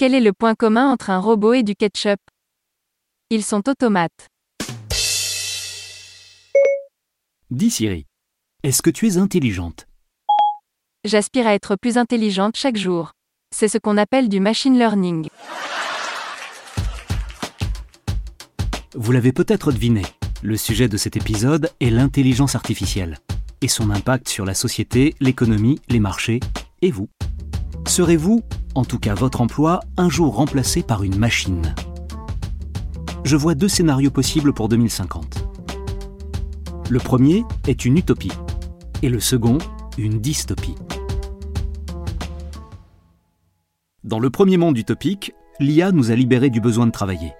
Quel est le point commun entre un robot et du ketchup? Ils sont automates. Dis Siri, est-ce que tu es intelligente? J'aspire à être plus intelligente chaque jour. C'est ce qu'on appelle du machine learning. Vous l'avez peut-être deviné, le sujet de cet épisode est l'intelligence artificielle et son impact sur la société, l'économie, les marchés et vous. Serez-vous, en tout cas votre emploi, un jour remplacé par une machine? Je vois deux scénarios possibles pour 2050. Le premier est une utopie et le second, une dystopie. Dans le premier monde utopique, l'IA nous a libérés du besoin de travailler.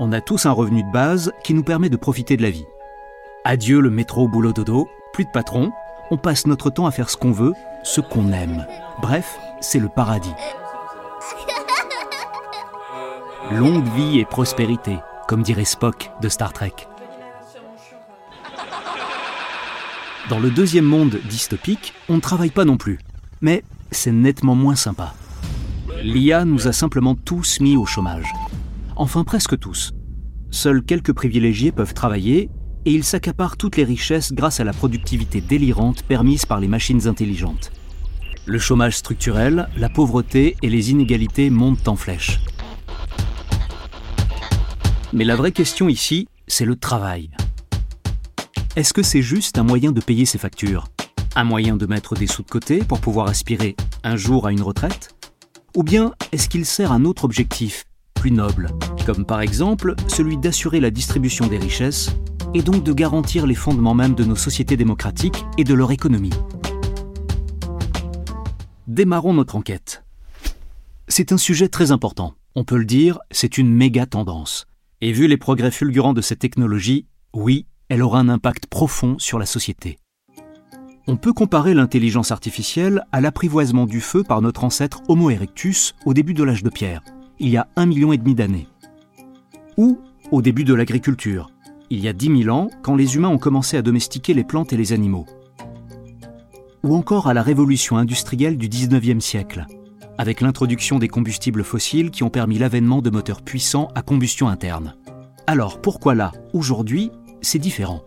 On a tous un revenu de base qui nous permet de profiter de la vie. Adieu le métro boulot dodo, plus de patron, on passe notre temps à faire ce qu'on veut, ce qu'on aime. Bref, c'est le paradis. Longue vie et prospérité, comme dirait Spock de Star Trek. Dans le deuxième monde dystopique, on ne travaille pas non plus. Mais c'est nettement moins sympa. L'IA nous a simplement tous mis au chômage. Enfin presque tous. Seuls quelques privilégiés peuvent travailler et ils s'accaparent toutes les richesses grâce à la productivité délirante permise par les machines intelligentes. Le chômage structurel, la pauvreté et les inégalités montent en flèche. Mais la vraie question ici, c'est le travail. Est-ce que c'est juste un moyen de payer ses factures? Un moyen de mettre des sous de côté pour pouvoir aspirer un jour à une retraite? Ou bien est-ce qu'il sert un autre objectif, plus noble, comme par exemple celui d'assurer la distribution des richesses et donc de garantir les fondements même de nos sociétés démocratiques et de leur économie Démarrons notre enquête. C'est un sujet très important. On peut le dire, c'est une méga tendance. Et vu les progrès fulgurants de cette technologie, oui, elle aura un impact profond sur la société. On peut comparer l'intelligence artificielle à l'apprivoisement du feu par notre ancêtre Homo erectus au début de l'âge de pierre, il y a un million et demi d'années. Ou au début de l'agriculture, il y a dix mille ans, quand les humains ont commencé à domestiquer les plantes et les animaux. Ou encore à la révolution industrielle du 19e siècle, avec l'introduction des combustibles fossiles qui ont permis l'avènement de moteurs puissants à combustion interne. Alors pourquoi là, aujourd'hui, c'est différent?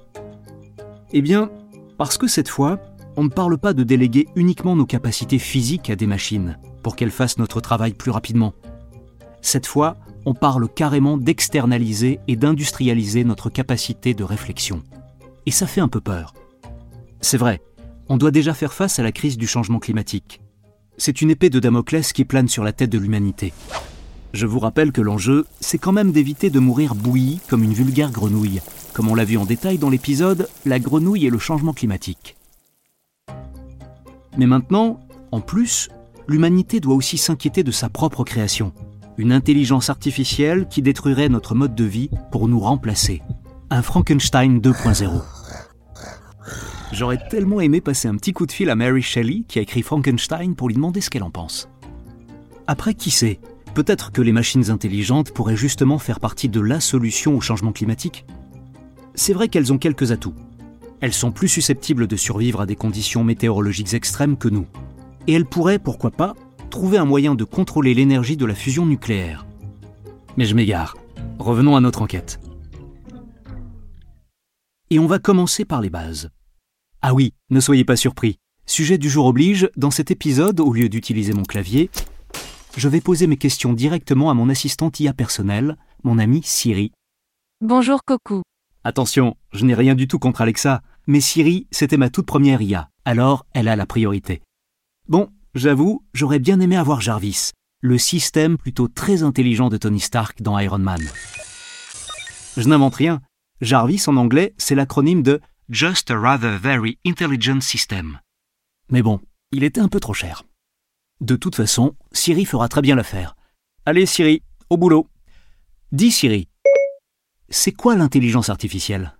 Eh bien, parce que cette fois, on ne parle pas de déléguer uniquement nos capacités physiques à des machines pour qu'elles fassent notre travail plus rapidement. Cette fois, on parle carrément d'externaliser et d'industrialiser notre capacité de réflexion. Et ça fait un peu peur. C'est vrai, on doit déjà faire face à la crise du changement climatique. C'est une épée de Damoclès qui plane sur la tête de l'humanité. Je vous rappelle que l'enjeu, c'est quand même d'éviter de mourir bouilli comme une vulgaire grenouille, comme on l'a vu en détail dans l'épisode La grenouille et le changement climatique. Mais maintenant, en plus, l'humanité doit aussi s'inquiéter de sa propre création, une intelligence artificielle qui détruirait notre mode de vie pour nous remplacer. Un Frankenstein 2.0. J'aurais tellement aimé passer un petit coup de fil à Mary Shelley qui a écrit Frankenstein pour lui demander ce qu'elle en pense. Après, qui sait? Peut-être que les machines intelligentes pourraient justement faire partie de la solution au changement climatique? C'est vrai qu'elles ont quelques atouts. Elles sont plus susceptibles de survivre à des conditions météorologiques extrêmes que nous. Et elles pourraient, pourquoi pas, trouver un moyen de contrôler l'énergie de la fusion nucléaire. Mais je m'égare. Revenons à notre enquête. Et on va commencer par les bases. Ah oui, ne soyez pas surpris. Sujet du jour oblige, dans cet épisode, au lieu d'utiliser mon clavier, je vais poser mes questions directement à mon assistante IA personnelle, mon amie Siri. Bonjour Coco. Attention, je n'ai rien du tout contre Alexa, mais Siri, c'était ma toute première IA, alors elle a la priorité. Bon, j'avoue, j'aurais bien aimé avoir Jarvis, le système plutôt très intelligent de Tony Stark dans Iron Man. Je n'invente rien. Jarvis en anglais, c'est l'acronyme de Just a Rather Very Intelligent System. Mais bon, il était un peu trop cher. De toute façon, Siri fera très bien l'affaire. Allez Siri, au boulot. Dis Siri, c'est quoi l'intelligence artificielle?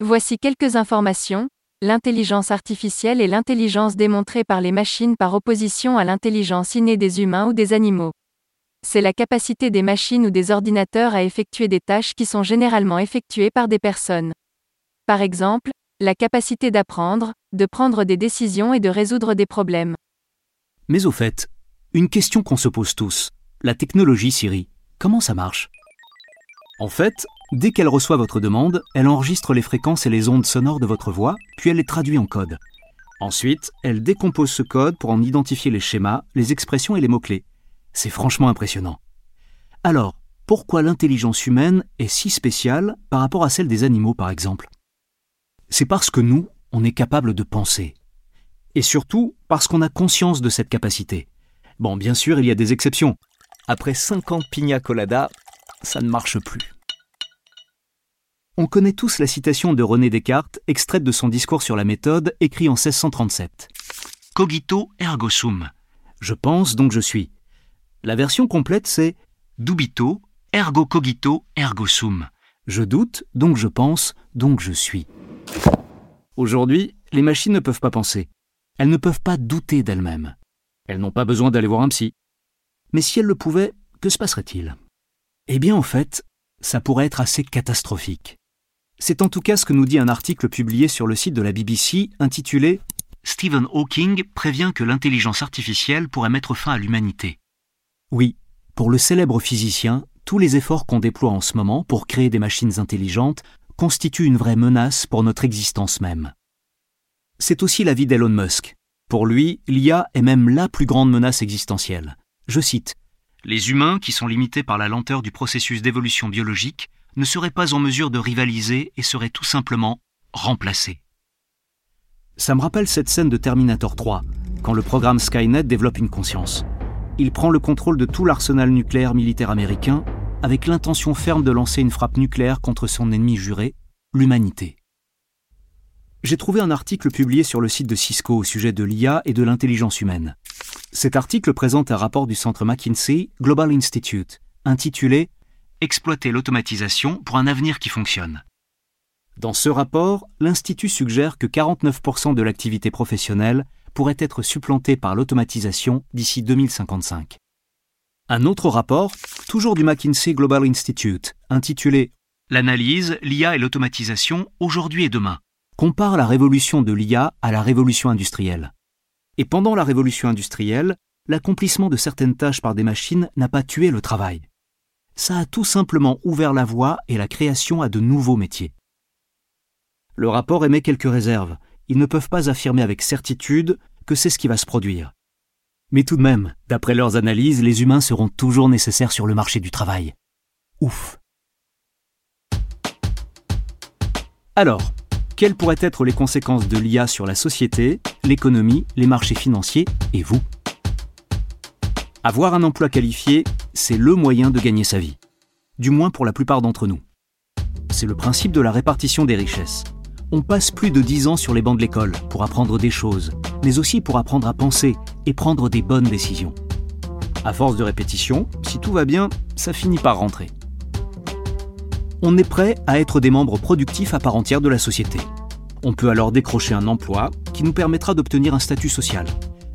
Voici quelques informations. L'intelligence artificielle est l'intelligence démontrée par les machines par opposition à l'intelligence innée des humains ou des animaux. C'est la capacité des machines ou des ordinateurs à effectuer des tâches qui sont généralement effectuées par des personnes. Par exemple, la capacité d'apprendre, de prendre des décisions et de résoudre des problèmes. Mais au fait, une question qu'on se pose tous. La technologie Siri, comment ça marche? En fait, dès qu'elle reçoit votre demande, elle enregistre les fréquences et les ondes sonores de votre voix, puis elle les traduit en code. Ensuite, elle décompose ce code pour en identifier les schémas, les expressions et les mots-clés. C'est franchement impressionnant. Alors, pourquoi l'intelligence humaine est si spéciale par rapport à celle des animaux par exemple? C'est parce que nous, on est capable de penser. Et surtout parce qu'on a conscience de cette capacité. Bon, bien sûr, il y a des exceptions. Après 50 pina colada, ça ne marche plus. On connaît tous la citation de René Descartes, extraite de son discours sur la méthode, écrit en 1637. Cogito ergo sum. Je pense donc je suis. La version complète c'est Dubito ergo cogito ergo sum. Je doute, donc je pense, donc je suis. Aujourd'hui, les machines ne peuvent pas penser. Elles ne peuvent pas douter d'elles-mêmes. Elles n'ont pas besoin d'aller voir un psy. Mais si elles le pouvaient, que se passerait-il? Eh bien en fait, ça pourrait être assez catastrophique. C'est en tout cas ce que nous dit un article publié sur le site de la BBC intitulé Stephen Hawking prévient que l'intelligence artificielle pourrait mettre fin à l'humanité. Oui, pour le célèbre physicien, tous les efforts qu'on déploie en ce moment pour créer des machines intelligentes constituent une vraie menace pour notre existence même. C'est aussi l'avis d'Elon Musk. Pour lui, l'IA est même la plus grande menace existentielle. Je cite Les humains, qui sont limités par la lenteur du processus d'évolution biologique, ne seraient pas en mesure de rivaliser et seraient tout simplement remplacés. Ça me rappelle cette scène de Terminator 3, quand le programme Skynet développe une conscience. Il prend le contrôle de tout l'arsenal nucléaire militaire américain avec l'intention ferme de lancer une frappe nucléaire contre son ennemi juré, l'humanité. J'ai trouvé un article publié sur le site de Cisco au sujet de l'IA et de l'intelligence humaine. Cet article présente un rapport du centre McKinsey Global Institute, intitulé Exploiter l'automatisation pour un avenir qui fonctionne. Dans ce rapport, l'Institut suggère que 49% de l'activité professionnelle pourrait être supplantée par l'automatisation d'ici 2055. Un autre rapport, toujours du McKinsey Global Institute, intitulé L'analyse, l'IA et l'automatisation aujourd'hui et demain, compare la révolution de l'IA à la révolution industrielle. Et pendant la révolution industrielle, l'accomplissement de certaines tâches par des machines n'a pas tué le travail. Ça a tout simplement ouvert la voie et la création à de nouveaux métiers. Le rapport émet quelques réserves. Ils ne peuvent pas affirmer avec certitude que c'est ce qui va se produire. Mais tout de même, d'après leurs analyses, les humains seront toujours nécessaires sur le marché du travail. Ouf. Alors, quelles pourraient être les conséquences de l'IA sur la société, l'économie, les marchés financiers et vous? Avoir un emploi qualifié, c'est le moyen de gagner sa vie. Du moins pour la plupart d'entre nous. C'est le principe de la répartition des richesses. On passe plus de 10 ans sur les bancs de l'école pour apprendre des choses, mais aussi pour apprendre à penser et prendre des bonnes décisions. À force de répétition, si tout va bien, ça finit par rentrer on est prêt à être des membres productifs à part entière de la société. On peut alors décrocher un emploi qui nous permettra d'obtenir un statut social.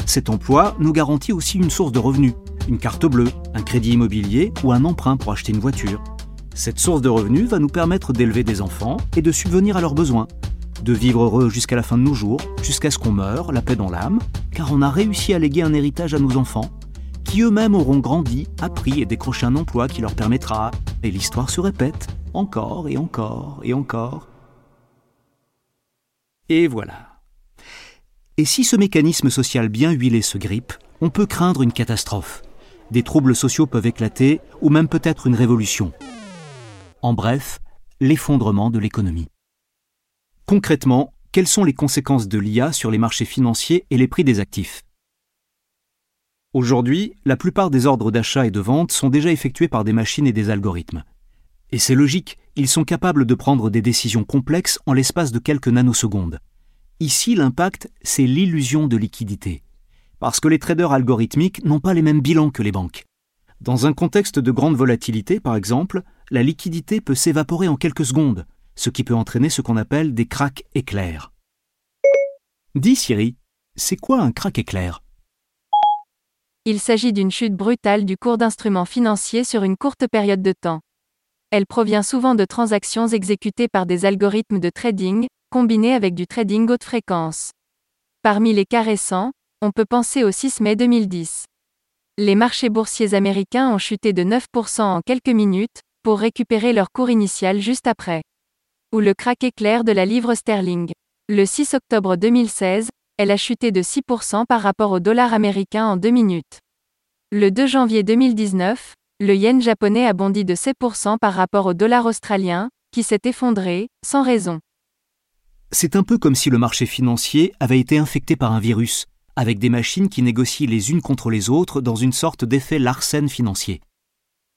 Cet emploi nous garantit aussi une source de revenus, une carte bleue, un crédit immobilier ou un emprunt pour acheter une voiture. Cette source de revenus va nous permettre d'élever des enfants et de subvenir à leurs besoins, de vivre heureux jusqu'à la fin de nos jours, jusqu'à ce qu'on meure, la paix dans l'âme, car on a réussi à léguer un héritage à nos enfants, qui eux-mêmes auront grandi, appris et décroché un emploi qui leur permettra, et l'histoire se répète, encore et encore et encore. Et voilà. Et si ce mécanisme social bien huilé se grippe, on peut craindre une catastrophe. Des troubles sociaux peuvent éclater, ou même peut-être une révolution. En bref, l'effondrement de l'économie. Concrètement, quelles sont les conséquences de l'IA sur les marchés financiers et les prix des actifs? Aujourd'hui, la plupart des ordres d'achat et de vente sont déjà effectués par des machines et des algorithmes. Et c'est logique, ils sont capables de prendre des décisions complexes en l'espace de quelques nanosecondes. Ici, l'impact, c'est l'illusion de liquidité. Parce que les traders algorithmiques n'ont pas les mêmes bilans que les banques. Dans un contexte de grande volatilité, par exemple, la liquidité peut s'évaporer en quelques secondes, ce qui peut entraîner ce qu'on appelle des cracks éclairs. Dis Siri, c'est quoi un crack éclair? Il s'agit d'une chute brutale du cours d'instruments financiers sur une courte période de temps. Elle provient souvent de transactions exécutées par des algorithmes de trading, combinés avec du trading haute fréquence. Parmi les cas récents, on peut penser au 6 mai 2010. Les marchés boursiers américains ont chuté de 9% en quelques minutes, pour récupérer leur cours initial juste après. Ou le crack éclair de la livre sterling. Le 6 octobre 2016, elle a chuté de 6% par rapport au dollar américain en deux minutes. Le 2 janvier 2019, le yen japonais a bondi de 7% par rapport au dollar australien, qui s'est effondré, sans raison. C'est un peu comme si le marché financier avait été infecté par un virus, avec des machines qui négocient les unes contre les autres dans une sorte d'effet Larsen financier.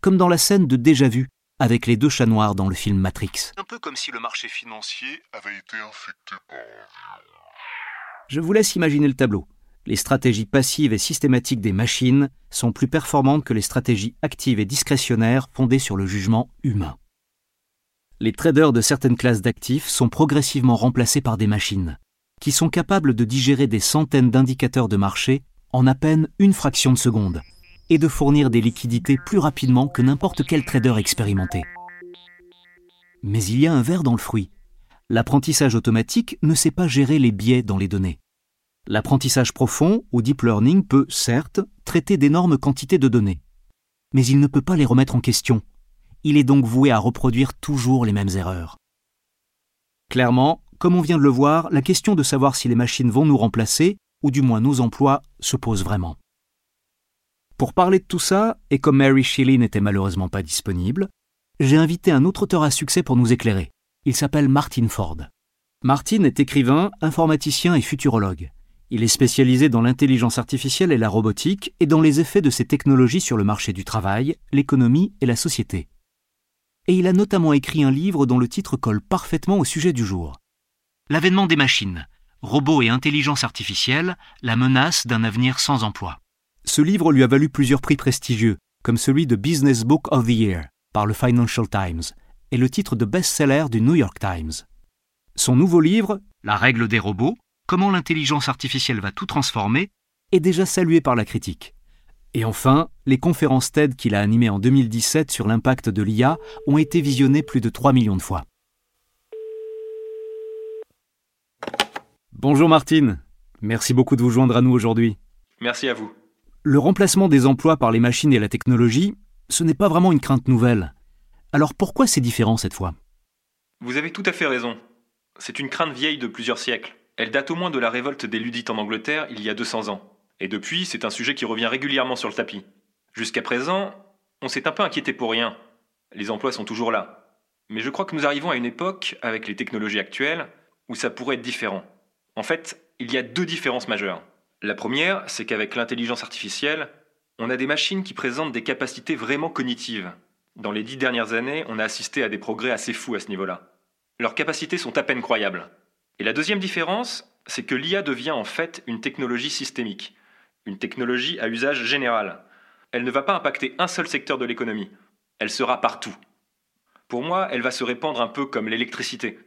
Comme dans la scène de Déjà Vu, avec les deux chats noirs dans le film Matrix. Un peu comme si le marché financier avait été infecté par... Je vous laisse imaginer le tableau. Les stratégies passives et systématiques des machines sont plus performantes que les stratégies actives et discrétionnaires fondées sur le jugement humain. Les traders de certaines classes d'actifs sont progressivement remplacés par des machines, qui sont capables de digérer des centaines d'indicateurs de marché en à peine une fraction de seconde, et de fournir des liquidités plus rapidement que n'importe quel trader expérimenté. Mais il y a un verre dans le fruit. L'apprentissage automatique ne sait pas gérer les biais dans les données. L'apprentissage profond ou deep learning peut, certes, traiter d'énormes quantités de données. Mais il ne peut pas les remettre en question. Il est donc voué à reproduire toujours les mêmes erreurs. Clairement, comme on vient de le voir, la question de savoir si les machines vont nous remplacer, ou du moins nos emplois, se pose vraiment. Pour parler de tout ça, et comme Mary Shelley n'était malheureusement pas disponible, j'ai invité un autre auteur à succès pour nous éclairer. Il s'appelle Martin Ford. Martin est écrivain, informaticien et futurologue. Il est spécialisé dans l'intelligence artificielle et la robotique et dans les effets de ces technologies sur le marché du travail, l'économie et la société. Et il a notamment écrit un livre dont le titre colle parfaitement au sujet du jour. L'avènement des machines, robots et intelligence artificielle, la menace d'un avenir sans emploi. Ce livre lui a valu plusieurs prix prestigieux, comme celui de Business Book of the Year par le Financial Times et le titre de best-seller du New York Times. Son nouveau livre, La règle des robots, comment l'intelligence artificielle va tout transformer, est déjà salué par la critique. Et enfin, les conférences TED qu'il a animées en 2017 sur l'impact de l'IA ont été visionnées plus de 3 millions de fois. Bonjour Martine, merci beaucoup de vous joindre à nous aujourd'hui. Merci à vous. Le remplacement des emplois par les machines et la technologie, ce n'est pas vraiment une crainte nouvelle. Alors pourquoi c'est différent cette fois? Vous avez tout à fait raison. C'est une crainte vieille de plusieurs siècles. Elle date au moins de la révolte des Ludites en Angleterre il y a 200 ans. Et depuis, c'est un sujet qui revient régulièrement sur le tapis. Jusqu'à présent, on s'est un peu inquiété pour rien. Les emplois sont toujours là. Mais je crois que nous arrivons à une époque, avec les technologies actuelles, où ça pourrait être différent. En fait, il y a deux différences majeures. La première, c'est qu'avec l'intelligence artificielle, on a des machines qui présentent des capacités vraiment cognitives. Dans les dix dernières années, on a assisté à des progrès assez fous à ce niveau-là. Leurs capacités sont à peine croyables. Et la deuxième différence, c'est que l'IA devient en fait une technologie systémique, une technologie à usage général. Elle ne va pas impacter un seul secteur de l'économie, elle sera partout. Pour moi, elle va se répandre un peu comme l'électricité.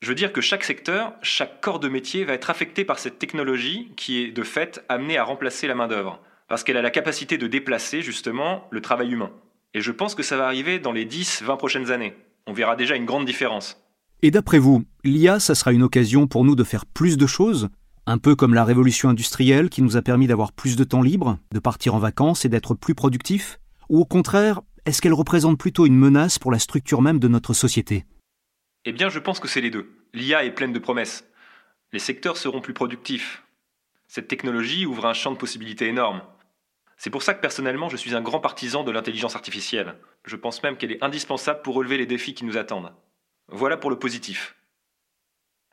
Je veux dire que chaque secteur, chaque corps de métier va être affecté par cette technologie qui est de fait amenée à remplacer la main-d'œuvre, parce qu'elle a la capacité de déplacer justement le travail humain. Et je pense que ça va arriver dans les 10-20 prochaines années. On verra déjà une grande différence. Et d'après vous, l'IA, ça sera une occasion pour nous de faire plus de choses? Un peu comme la révolution industrielle qui nous a permis d'avoir plus de temps libre, de partir en vacances et d'être plus productif Ou au contraire, est-ce qu'elle représente plutôt une menace pour la structure même de notre société? Eh bien, je pense que c'est les deux. L'IA est pleine de promesses. Les secteurs seront plus productifs. Cette technologie ouvre un champ de possibilités énorme. C'est pour ça que personnellement, je suis un grand partisan de l'intelligence artificielle. Je pense même qu'elle est indispensable pour relever les défis qui nous attendent. Voilà pour le positif.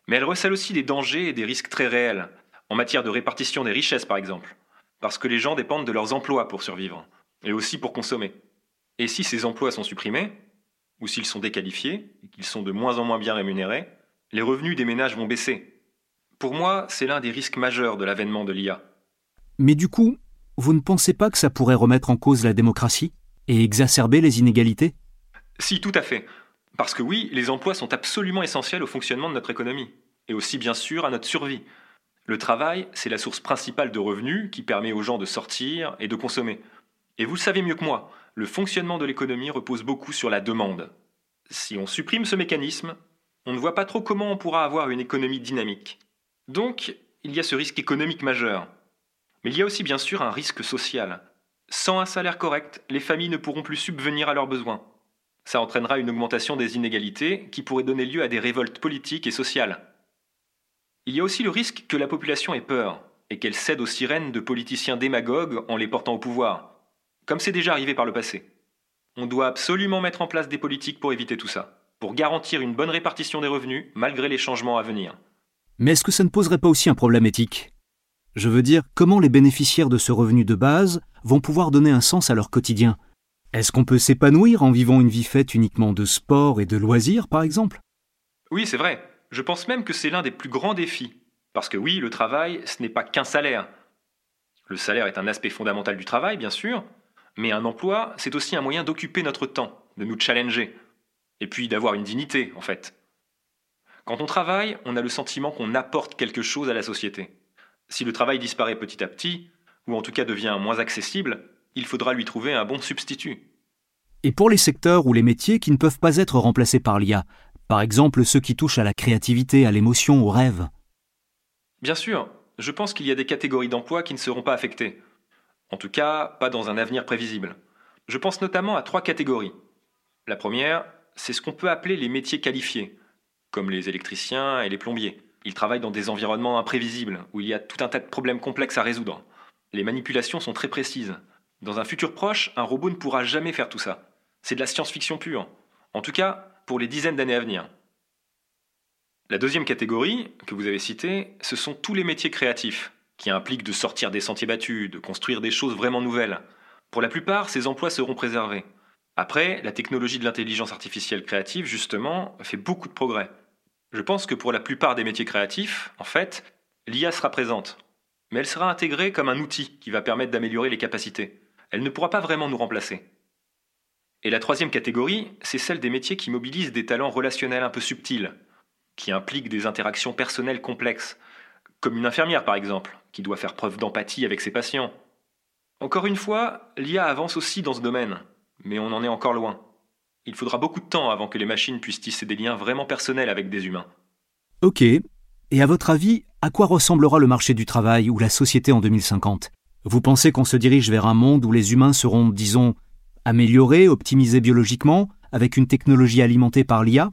Mais elle recèle aussi des dangers et des risques très réels, en matière de répartition des richesses par exemple, parce que les gens dépendent de leurs emplois pour survivre, et aussi pour consommer. Et si ces emplois sont supprimés, ou s'ils sont déqualifiés, et qu'ils sont de moins en moins bien rémunérés, les revenus des ménages vont baisser. Pour moi, c'est l'un des risques majeurs de l'avènement de l'IA. Mais du coup, vous ne pensez pas que ça pourrait remettre en cause la démocratie et exacerber les inégalités? Si, tout à fait. Parce que oui, les emplois sont absolument essentiels au fonctionnement de notre économie, et aussi bien sûr à notre survie. Le travail, c'est la source principale de revenus qui permet aux gens de sortir et de consommer. Et vous le savez mieux que moi, le fonctionnement de l'économie repose beaucoup sur la demande. Si on supprime ce mécanisme, on ne voit pas trop comment on pourra avoir une économie dynamique. Donc, il y a ce risque économique majeur. Mais il y a aussi bien sûr un risque social. Sans un salaire correct, les familles ne pourront plus subvenir à leurs besoins. Ça entraînera une augmentation des inégalités qui pourrait donner lieu à des révoltes politiques et sociales. Il y a aussi le risque que la population ait peur et qu'elle cède aux sirènes de politiciens démagogues en les portant au pouvoir, comme c'est déjà arrivé par le passé. On doit absolument mettre en place des politiques pour éviter tout ça, pour garantir une bonne répartition des revenus malgré les changements à venir. Mais est-ce que ça ne poserait pas aussi un problème éthique? Je veux dire, comment les bénéficiaires de ce revenu de base vont pouvoir donner un sens à leur quotidien? Est-ce qu'on peut s'épanouir en vivant une vie faite uniquement de sport et de loisirs, par exemple? Oui, c'est vrai. Je pense même que c'est l'un des plus grands défis. Parce que oui, le travail, ce n'est pas qu'un salaire. Le salaire est un aspect fondamental du travail, bien sûr, mais un emploi, c'est aussi un moyen d'occuper notre temps, de nous challenger, et puis d'avoir une dignité, en fait. Quand on travaille, on a le sentiment qu'on apporte quelque chose à la société. Si le travail disparaît petit à petit, ou en tout cas devient moins accessible, il faudra lui trouver un bon substitut. Et pour les secteurs ou les métiers qui ne peuvent pas être remplacés par l'IA, par exemple ceux qui touchent à la créativité, à l'émotion, au rêve Bien sûr, je pense qu'il y a des catégories d'emplois qui ne seront pas affectées. En tout cas, pas dans un avenir prévisible. Je pense notamment à trois catégories. La première, c'est ce qu'on peut appeler les métiers qualifiés, comme les électriciens et les plombiers. Ils travaillent dans des environnements imprévisibles, où il y a tout un tas de problèmes complexes à résoudre. Les manipulations sont très précises. Dans un futur proche, un robot ne pourra jamais faire tout ça. C'est de la science-fiction pure. En tout cas, pour les dizaines d'années à venir. La deuxième catégorie, que vous avez citée, ce sont tous les métiers créatifs, qui impliquent de sortir des sentiers battus, de construire des choses vraiment nouvelles. Pour la plupart, ces emplois seront préservés. Après, la technologie de l'intelligence artificielle créative, justement, fait beaucoup de progrès. Je pense que pour la plupart des métiers créatifs, en fait, l'IA sera présente. Mais elle sera intégrée comme un outil qui va permettre d'améliorer les capacités. Elle ne pourra pas vraiment nous remplacer. Et la troisième catégorie, c'est celle des métiers qui mobilisent des talents relationnels un peu subtils, qui impliquent des interactions personnelles complexes, comme une infirmière par exemple, qui doit faire preuve d'empathie avec ses patients. Encore une fois, l'IA avance aussi dans ce domaine, mais on en est encore loin. Il faudra beaucoup de temps avant que les machines puissent tisser des liens vraiment personnels avec des humains. Ok. Et à votre avis, à quoi ressemblera le marché du travail ou la société en 2050 Vous pensez qu'on se dirige vers un monde où les humains seront, disons, améliorés, optimisés biologiquement, avec une technologie alimentée par l'IA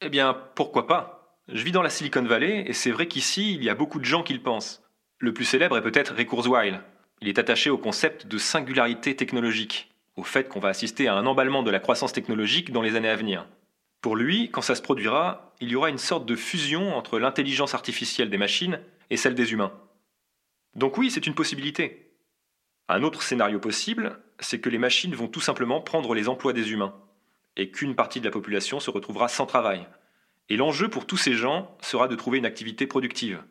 Eh bien, pourquoi pas? Je vis dans la Silicon Valley et c'est vrai qu'ici, il y a beaucoup de gens qui le pensent. Le plus célèbre est peut-être Ray Kurzweil. Il est attaché au concept de singularité technologique, au fait qu'on va assister à un emballement de la croissance technologique dans les années à venir. Pour lui, quand ça se produira, il y aura une sorte de fusion entre l'intelligence artificielle des machines et celle des humains. Donc oui, c'est une possibilité. Un autre scénario possible, c'est que les machines vont tout simplement prendre les emplois des humains, et qu'une partie de la population se retrouvera sans travail. Et l'enjeu pour tous ces gens sera de trouver une activité productive.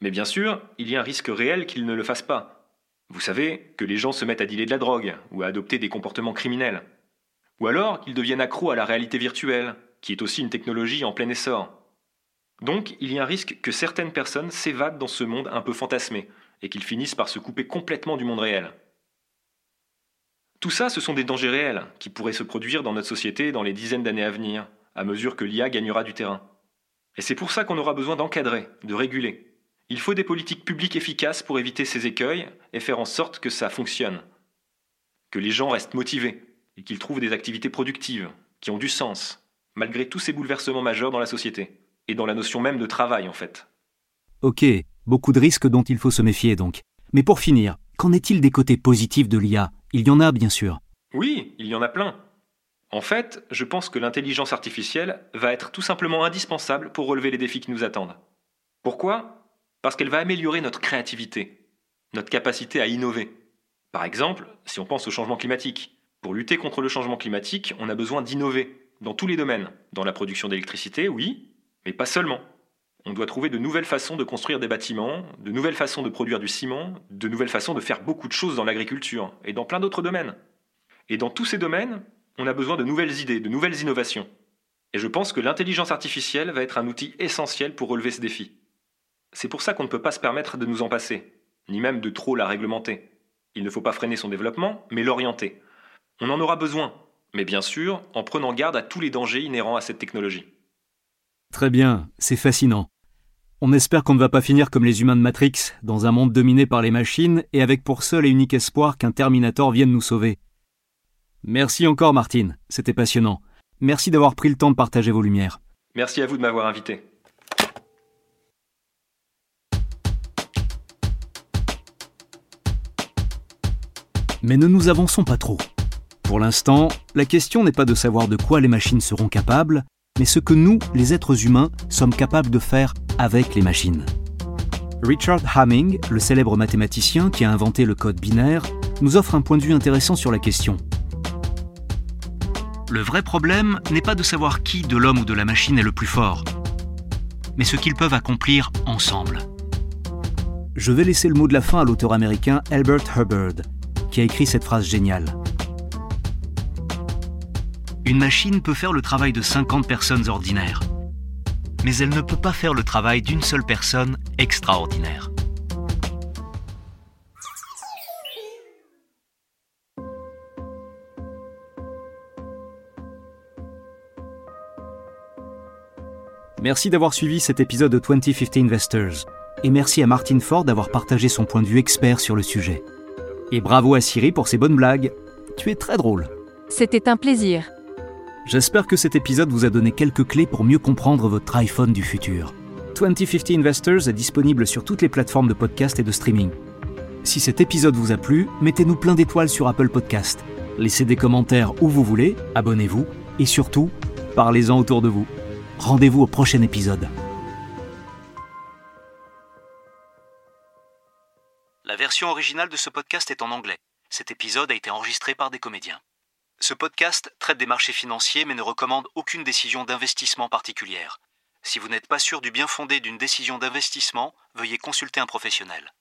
Mais bien sûr, il y a un risque réel qu'ils ne le fassent pas. Vous savez, que les gens se mettent à dealer de la drogue, ou à adopter des comportements criminels. Ou alors qu'ils deviennent accros à la réalité virtuelle, qui est aussi une technologie en plein essor. Donc, il y a un risque que certaines personnes s'évadent dans ce monde un peu fantasmé, et qu'ils finissent par se couper complètement du monde réel. Tout ça, ce sont des dangers réels qui pourraient se produire dans notre société dans les dizaines d'années à venir, à mesure que l'IA gagnera du terrain. Et c'est pour ça qu'on aura besoin d'encadrer, de réguler, il faut des politiques publiques efficaces pour éviter ces écueils et faire en sorte que ça fonctionne. Que les gens restent motivés et qu'ils trouvent des activités productives, qui ont du sens, malgré tous ces bouleversements majeurs dans la société, et dans la notion même de travail en fait. Ok, beaucoup de risques dont il faut se méfier donc. Mais pour finir, qu'en est-il des côtés positifs de l'IA Il y en a bien sûr. Oui, il y en a plein. En fait, je pense que l'intelligence artificielle va être tout simplement indispensable pour relever les défis qui nous attendent. Pourquoi? Parce qu'elle va améliorer notre créativité, notre capacité à innover. Par exemple, si on pense au changement climatique, pour lutter contre le changement climatique, on a besoin d'innover dans tous les domaines. Dans la production d'électricité, oui, mais pas seulement. On doit trouver de nouvelles façons de construire des bâtiments, de nouvelles façons de produire du ciment, de nouvelles façons de faire beaucoup de choses dans l'agriculture et dans plein d'autres domaines. Et dans tous ces domaines, on a besoin de nouvelles idées, de nouvelles innovations. Et je pense que l'intelligence artificielle va être un outil essentiel pour relever ce défi. C'est pour ça qu'on ne peut pas se permettre de nous en passer, ni même de trop la réglementer. Il ne faut pas freiner son développement, mais l'orienter. On en aura besoin, mais bien sûr, en prenant garde à tous les dangers inhérents à cette technologie. Très bien, c'est fascinant. On espère qu'on ne va pas finir comme les humains de Matrix, dans un monde dominé par les machines et avec pour seul et unique espoir qu'un Terminator vienne nous sauver. Merci encore Martine, c'était passionnant. Merci d'avoir pris le temps de partager vos lumières. Merci à vous de m'avoir invité. Mais ne nous avançons pas trop. Pour l'instant, la question n'est pas de savoir de quoi les machines seront capables, mais ce que nous, les êtres humains, sommes capables de faire avec les machines. Richard Hamming, le célèbre mathématicien qui a inventé le code binaire, nous offre un point de vue intéressant sur la question. Le vrai problème n'est pas de savoir qui de l'homme ou de la machine est le plus fort, mais ce qu'ils peuvent accomplir ensemble. Je vais laisser le mot de la fin à l'auteur américain Albert Hubbard, qui a écrit cette phrase géniale. Une machine peut faire le travail de 50 personnes ordinaires, mais elle ne peut pas faire le travail d'une seule personne extraordinaire. Merci d'avoir suivi cet épisode de 2050 Investors, et merci à Martin Ford d'avoir partagé son point de vue expert sur le sujet. Et bravo à Siri pour ses bonnes blagues. Tu es très drôle. C'était un plaisir. J'espère que cet épisode vous a donné quelques clés pour mieux comprendre votre iPhone du futur. 2050 Investors est disponible sur toutes les plateformes de podcast et de streaming. Si cet épisode vous a plu, mettez-nous plein d'étoiles sur Apple Podcast. Laissez des commentaires où vous voulez, abonnez-vous et surtout, parlez-en autour de vous. Rendez-vous au prochain épisode. La version originale de ce podcast est en anglais. Cet épisode a été enregistré par des comédiens. Ce podcast traite des marchés financiers mais ne recommande aucune décision d'investissement particulière. Si vous n'êtes pas sûr du bien fondé d'une décision d'investissement, veuillez consulter un professionnel.